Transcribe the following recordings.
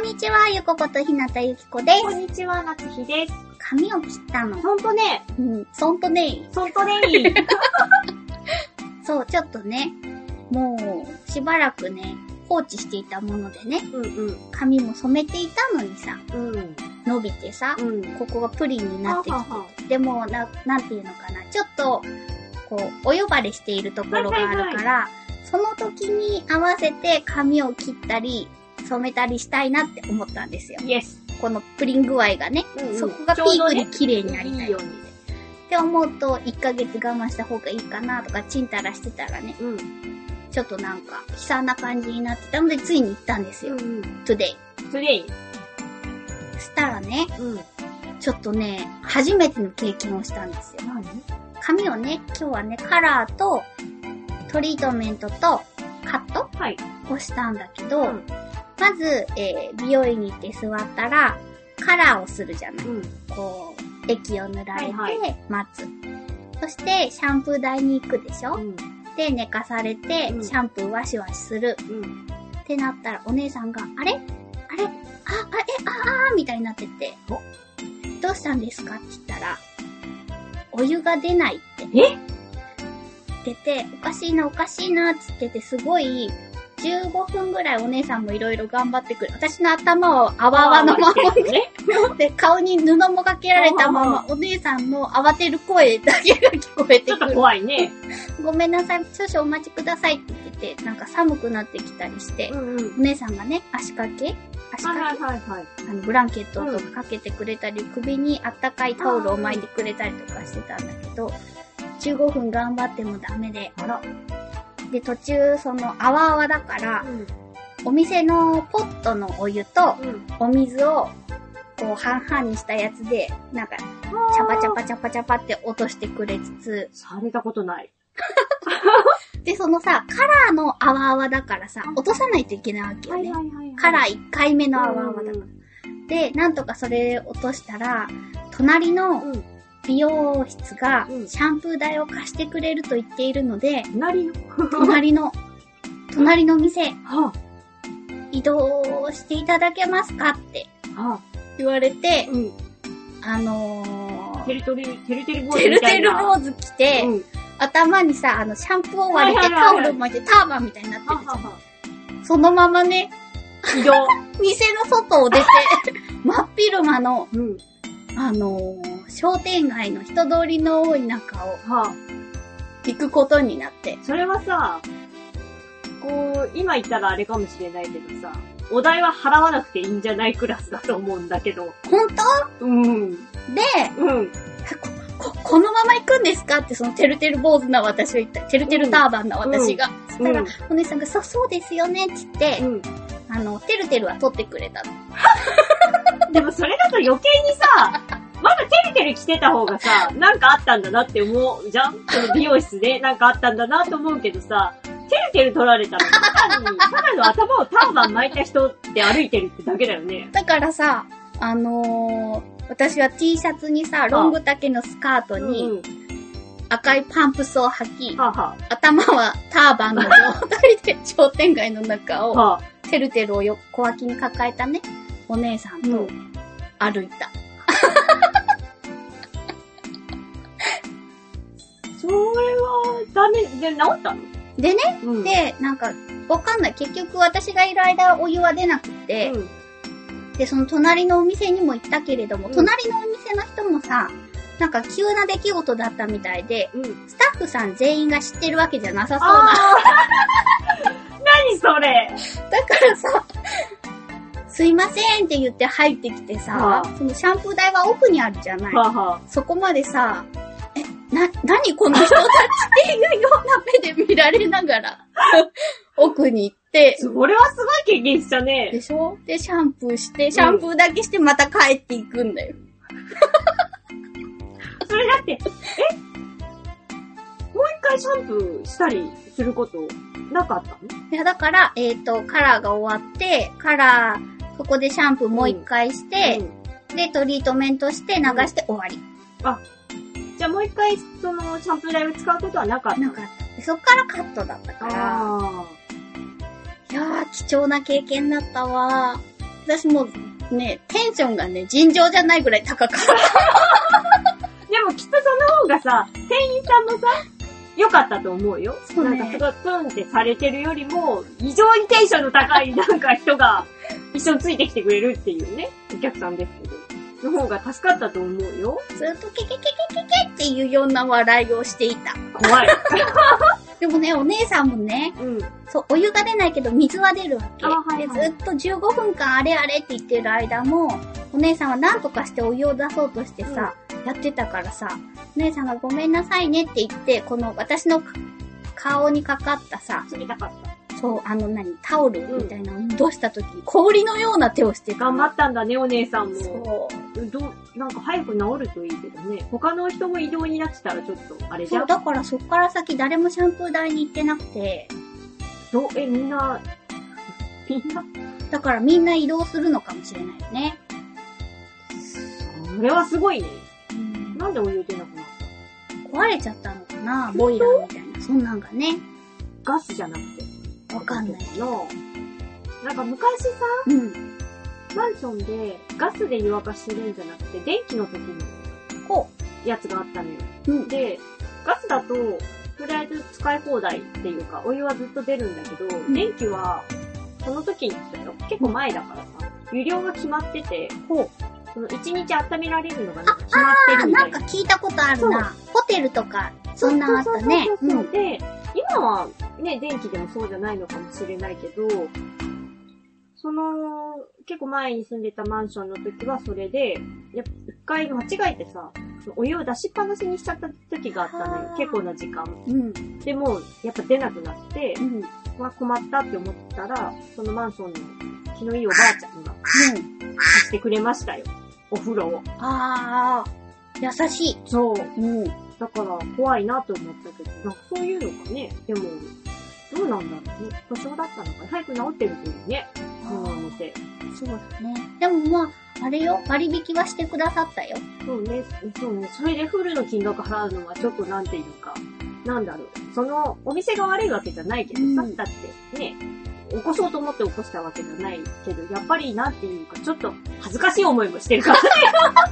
んにちはゆこことひなたゆきこですこんにちは、夏日です。髪を切ったのほんとね、うんそんとねそんとねいい。そう、ちょっとね、もう、しばらくね、放置していたものでね、うんうん。髪も染めていたのにさ、うん。伸びてさ、うん。ここがプリンになってきはははて、でも、な、なんていうのかな、ちょっと、こう、お呼ばれしているところがあるから、その時に合わせて髪を切ったり、染めたりしたいなって思ったんですよ。イエス。このプリン具合がね、うんうんそこがピークで綺麗になりたい。いいように。って思うと、1ヶ月我慢した方がいいかなとか、チンタラしてたらね、うん。ちょっとなんか、悲惨な感じになってたので、ついに行ったんですよ。うん。today。トレイ。したらね、うん。ちょっとね、初めての経験をしたんですよ。何？髪をね、今日はね、カラーと、トリートメントと、カットはい。をしたんだけど、うん。まず、えー、美容院に行って座ったら、カラーをするじゃない。うん。こう、液を塗られてはいは、待つ。そして、シャンプー台に行くでしょ、うん。で、寝かされて、うんシャンプーワシワシする。うん。ってなったら、お姉さんが、あれ？あれ？あ、あ、え、あ、あーみたいになってて、どうしたんですか？って言ったら、お湯が出ないってえ？出て、おかしいな、おかしいな、つってて、すごい、15分ぐらいお姉さんもいろいろ頑張ってくる。私の頭をあわあわのままね。で、顔に布もかけられたまま、お姉さんの慌てる声だけが聞こえてちょっとくる。怖いね。ごめんなさい、少々お待ちくださいって言ってて、なんか寒くなってきたりして、んうん。お姉さんがね、足掛け？足はい掛け、はいはいはい。あの、ブランケットとかかけてくれたり、首にあったかいタオルを巻いてくれたりとかしてたんだけど、15分頑張ってもダメで、あら。で、途中、その、あわあわだから、うん。お店のポットのお湯と、うん。お水を、こう、半々にしたやつで、なんか、チャパチャパチャパチャパって落としてくれつつ、されたことない。で、そのさ、カラーのあわあわだからさ、落とさないといけないわけよね。いはいカラー1回目のあわあわだから。で、なんとかそれ落としたら、隣のうん。美容室がうんシャンプー台を貸してくれると言っているので、隣の。隣の、隣の店、は移動していただけますかって。言われて、うん。あのー、てるてる、てるてる坊主てるみたいな。てる坊主着て、うん。頭にさ、あの、シャンプーを割れてタオル巻いてターバンみたいになってるじゃん。ははは。そのままね、移動。店の外を出て、真っ昼間の、うん。あのー商店街の人通りの多い中をはあ。行くことになって。それはさ、こう、今言ったらあれかもしれないけどさ、お代は払わなくていいんじゃないクラスだと思うんだけど。本当？うん。で、うん。こ、このまま行くんですか？ってそのてるてる坊主な私は言った。てるてるターバンな私が。そしたら、うんお姉さんが、そう、そうですよね、つって、うん。あの、てるてるは取ってくれたの。でもそれだと余計にさ、まだてるてる着てた方がさ、なんかあったんだなって思うじゃん？その美容室でなんかあったんだなと思うけどさ、てるてる取られたら、単に、ただの頭をターバン巻いた人で歩いてるってだけだよね。だからさ、あのー私は T シャツにさ、ロング丈のスカートうん。に赤いパンプスを履き、はあ、は頭はターバンの状態で商店街の中あ、を、はあ、てるてるをよ小脇に抱えたね、お姉さんとうん歩いた。で、治ったの？でね、うん。で、なんか、わかんない。結局私がいる間お湯は出なくて、うん、で、その隣のお店にも行ったけれども、うん隣のお店の人もさ、なんか急な出来事だったみたいで、うん。スタッフさん全員が知ってるわけじゃなさそうな。何それ？だからさ、すいませんって言って入ってきてさはあ、そのシャンプー台は奥にあるじゃない。はあ、はそこまでさ、え、な、何この人たちっていうような目で見られながら、奥に行って、それはすごい経験したねで。しょ？で、シャンプーして、シャンプーだけしてまた帰っていくんだよ。それだって、え？もう一回シャンプーしたりすることなかったの？いや、だから、えっ、と、カラーが終わって、カラー、そこでシャンプーもう一回して、で、トリートメントして流して終わり。じゃあもう一回、その、シャンプー台を使うことはなかったなかった。でそっからカットだったから、あいやー、貴重な経験だったわ。私もう、ね、テンションがね、尋常じゃないぐらい高かった。ー でもきっとその方がさ、店員さんもさ、良かったと思うよ。そうねなんかすごいプンってされてるよりも、異常にテンションの高いなんか人が一緒についてきてくれるっていうね、お客さんですけど。の方が助かったと思うよ。ずっとケケケケケケっていうような笑いをしていた。怖い。でもね、お姉さんもね、うん。そう、お湯が出ないけど水は出るわけ。あはいはいで、ずっと15分間あれあれって言ってる間も、お姉さんは何とかしてお湯を出そうとしてさ、やってたからさ、お姉さんがごめんなさいねって言って、この私の顔にかかったさ、冷たかった。そう、あの何、タオルみたいなのを戻した時に氷のような手をしてた頑張ったんだね、お姉さんも。そう。どう、なんか早く治るといいけどね。他の人も移動になってたらちょっと、あれじそう。だからそっから先誰もシャンプー台に行ってなくて、どう、え、みんな、みんな、だからみんな移動するのかもしれないよね。それはすごいね。うんなんでお湯出なくなった？壊れちゃったのかな？ボイラーみたいな。そんなんがね。ガスじゃなくて。わかんないけど。の。なんか昔さ、うん。マンションでガスで湯沸かしてるんじゃなくて、電気の時のこやつがあったのよ。う。うん。で、ガスだと、とりあえず使い放題っていうか、お湯はずっと出るんだけど、ん電気は、その時にしたよ。結構前だからさ、湯量が決まってて、ほう。その1日温められるのがなんか決まってあ、るみたいな。なんか聞いたことあるな。ホテルとか、そんなんあったね。そううそうそうそう。ん。で、今はね、電気でもそうじゃないのかもしれないけど、その、結構前に住んでたマンションの時はそれで、やっぱ一回間違えてさ、お湯を出しっぱなしにしちゃった時があったのよは。あ結構な時間。うん。でも、やっぱ出なくなってう、ん。うん。まあ困ったって思ったら、そのマンションの気のいいおばあちゃんが貸してくれましたよ。お風呂を。あー、優しい。そう。うん。だから怖いなと思ったけど、なんかそういうのがね、でも、どうなんだろうね。故障だったのか早く治ってるといいね。そのお店。そうだね。でもまあ、あれよ、割引はしてくださったよ。そうね、そうね。それでフルの金額払うのはちょっとなんていうか、なんだろう。その、お店が悪いわけじゃないけどさ、うんだってね、起こそうと思って起こしたわけじゃないけど、やっぱりなんていうか、ちょっと恥ずかしい思いもしてるからね。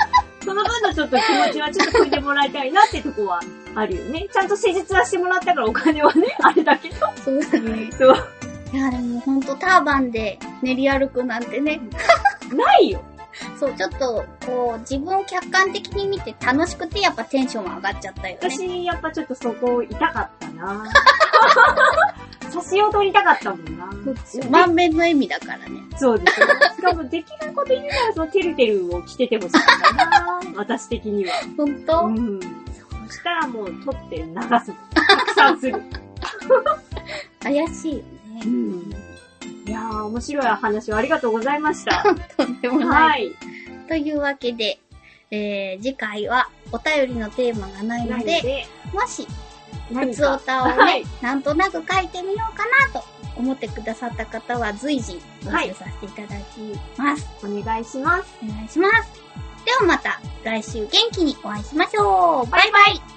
その分のちょっと気持ちはちょっと汲んでもらいたいなってとこはあるよね。ちゃんと施術はしてもらったからお金はね、あれだけど。そうだね。そう。いや、でもほんとターバンで練り歩くなんてね。ないよ。そう、ちょっと、こう、自分を客観的に見て楽しくて、やっぱテンション上がっちゃったよね。私、やっぱちょっとそこ痛かったな写真を撮りたかったもんな。満面の笑みだからね。そうですよ。しかもできること言うならそのてるてるを着ててほしかったな私的には。ほんと、うん。そしたらもう撮って流す。拡散する。怪しいよね。ん。いやー、面白い話をありがとうございました。とんでもない。はい。というわけで、えー、次回はお便りのテーマがないので、で、もし、何普通おたをね、はいなんとなく書いてみようかなと思ってくださった方は随時募集させていただきます。お願いします。お願いします。ではまた来週元気にお会いしましょう。バイバイ